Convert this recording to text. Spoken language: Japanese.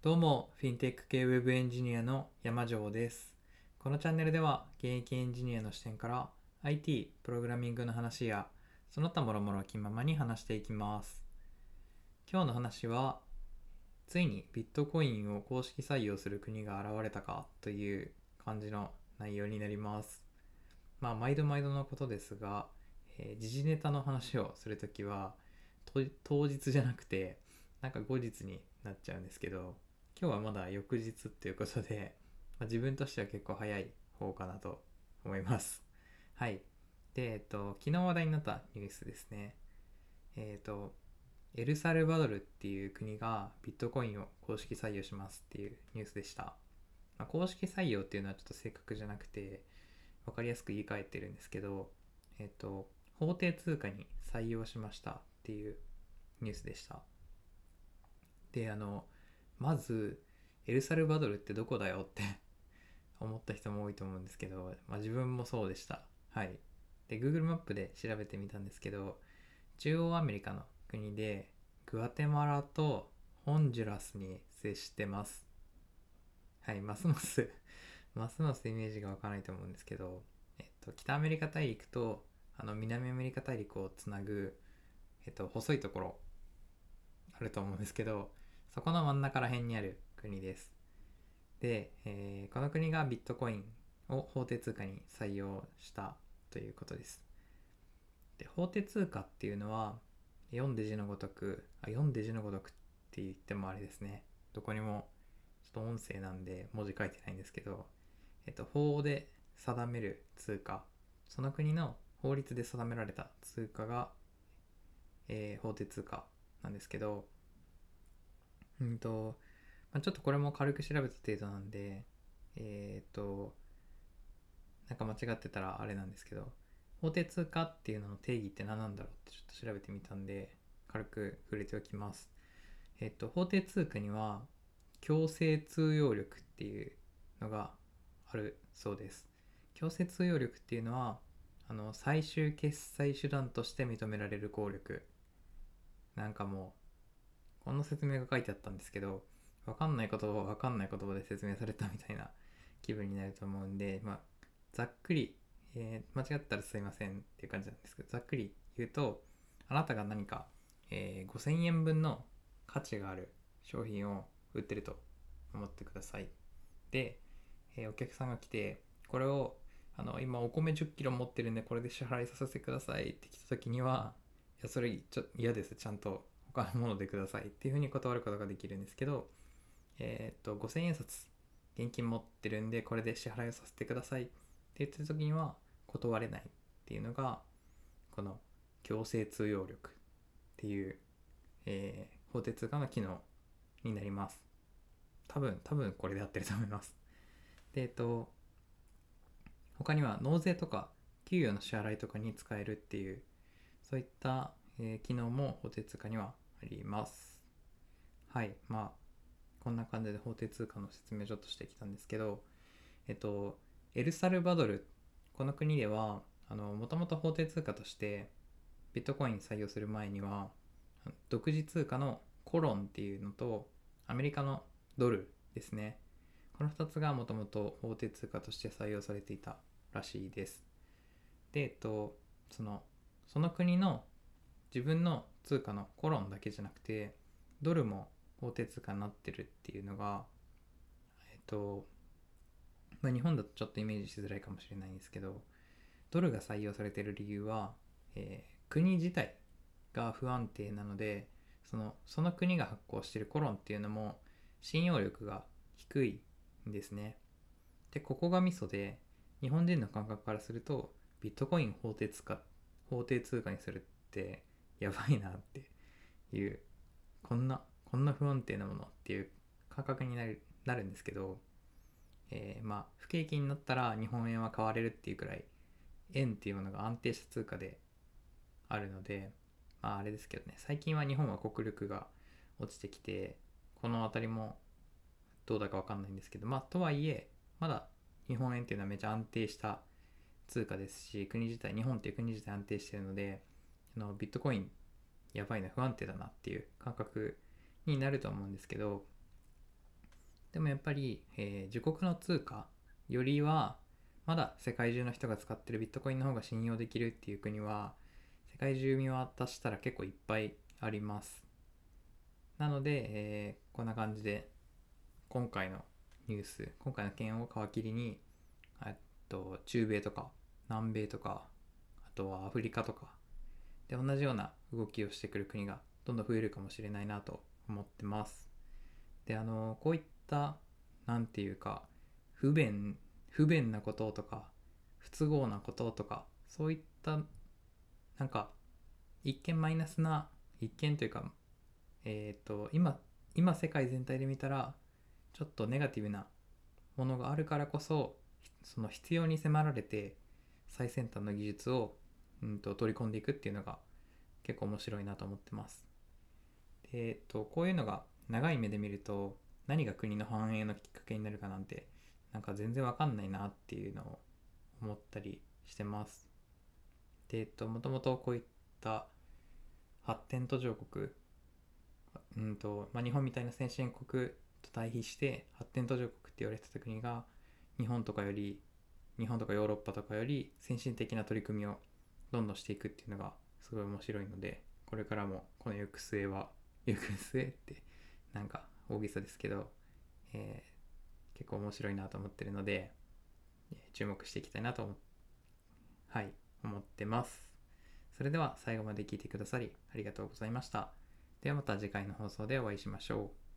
どうも、フィンテック系ウェブエンジニアの山城です。このチャンネルでは、現役エンジニアの視点から IT、プログラミングの話や、その他もろもろ気ままに話していきます。今日の話は、ついにビットコインを公式採用する国が現れたかという感じの内容になります。まあ、毎度毎度のことですが、えー時事ネタの話をするときは、当日じゃなくて、なんか後日になっちゃうんですけど、今日はまだ翌日っていうことで、まあ、自分としては結構早い方かなと思います。はい。で、えっと、昨日話題になったニュースですね。えっと、エルサルバドルっていう国がビットコインを公式採用しますっていうニュースでした。まあ、公式採用っていうのはちょっと正確じゃなくて、わかりやすく言い換えてるんですけど、えっと、法定通貨に採用しましたっていうニュースでした。で、あの、まず、エルサルバドルってどこだよって 思った人も多いと思うんですけど、まあ自分もそうでした。はい。で、Google マップで調べてみたんですけど、中央アメリカの国で、グアテマラとホンジュラスに接してます。はい、ますます ますますイメージがわからないと思うんですけど、えっと、北アメリカ大陸とあの南アメリカ大陸をつなぐ、えっと、細いところあると思うんですけど、そこの真ん中ら辺にある国です。で、えーこの国がビットコインを法定通貨に採用したということです。で、法定通貨っていうのは、読んで字のごとく、あ、読んで字のごとくって言ってもあれですね。どこにも、ちょっと音声なんで文字書いてないんですけど、えっと、法で定める通貨、その国の法律で定められた通貨が、えー法定通貨なんですけど、うんと、まあ、ちょっとこれも軽く調べた程度なんで、えっ、と、なんか間違ってたらあれなんですけど、法定通貨っていうのの定義って何なんだろうってちょっと調べてみたんで、軽く触れておきます。えっ、と、法定通貨には、強制通用力っていうのがあるそうです。強制通用力っていうのは、あの、最終決済手段として認められる効力。なんかもう、こんな説明が書いてあったんですけど、わかんない言葉はわかんない言葉で説明されたみたいな 気分になると思うんで、まあ、ざっくり、えー間違ったらすいませんっていう感じなんですけど、ざっくり言うと、あなたが何か、えー5000円分の価値がある商品を売ってると思ってください。で、えーお客さんが来て、これを、あの、今お米10キロ持ってるんで、これで支払いさせてくださいって来た時には、いや、それちょ嫌です。ちゃんと他のものでくださいっていうふうに断ることができるんですけど、えーっと、5000円札、現金持ってるんで、これで支払いをさせてくださいって言ってる時には、断れないっていうのが、この強制通用力っていう、えー法定通貨の機能になります。多分、多分これで合ってると思います。で、えっと、他には納税とか給与の支払いとかに使えるっていう、そういった、えー機能も法定通貨にはります。はい。まあ、こんな感じで法定通貨の説明をちょっとしてきたんですけど、えっと、エルサルバドル、この国では、あの、もともと法定通貨として、ビットコイン採用する前には、独自通貨のコロンっていうのと、アメリカのドルですね。この2つがもともと法定通貨として採用されていたらしいです。で、えっと、その、その国の自分の通貨のコロンだけじゃなくて、ドルも法定通貨になってるっていうのが、えっと、まあ、日本だとちょっとイメージしづらいかもしれないんですけど、ドルが採用されてる理由は、えー国自体が不安定なので、そのその国が発行してるコロンっていうのも信用力が低いんですね。で、ここがミソで、日本人の感覚からすると、ビットコイン法定通貨、法定通貨にするってやばいなっていう、こんな、こんな不安定なものっていう感覚になるなるんですけど、えーまあ、不景気になったら日本円は買われるっていうくらい、円っていうものが安定した通貨であるので、まああれですけどね、最近は日本は国力が落ちてきて、この辺りもどうだかわかんないんですけど、まあとはいえ、まだ日本円っていうのはめちゃ安定した通貨ですし、国自体、日本っていう国自体安定してるので、のビットコインやばいな、不安定だなっていう感覚になると思うんですけど、でもやっぱり、えー自国の通貨よりはまだ世界中の人が使ってるビットコインの方が信用できるっていう国は世界中見渡したら結構いっぱいあります。なので、えーこんな感じで今回のニュース今回の件を皮切りにと中米とか南米とかあとはアフリカとかで同じような動きをしてくる国がどんどん増えるかもしれないなと思ってます。であのこういったなんていうか不便不便なこととか不都合なこととかそういったなんか一見マイナスな一見というかえっ、と今今世界全体で見たらちょっとネガティブなものがあるからこそその必要に迫られて最先端の技術を、うん、と取り込んでいくっていうのが結構面白いなと思ってます。でえっとこういうのが長い目で見ると何が国の繁栄のきっかけになるかなんてなんか全然わかんないなっていうのを思ったりしてます。でえっともともとこういった発展途上国うんとまあ、日本みたいな先進国と対比して発展途上国って言われてた国が日本とかより日本とかヨーロッパとかより先進的な取り組みをどんどんしていくっていうのがすごい面白いのでこれからもこの行く末は 行く末ってなんか大げさですけど、えー結構面白いなと思ってるので、注目していきたいなと思,、はい、思ってます。それでは最後まで聞いてくださりありがとうございました。ではまた次回の放送でお会いしましょう。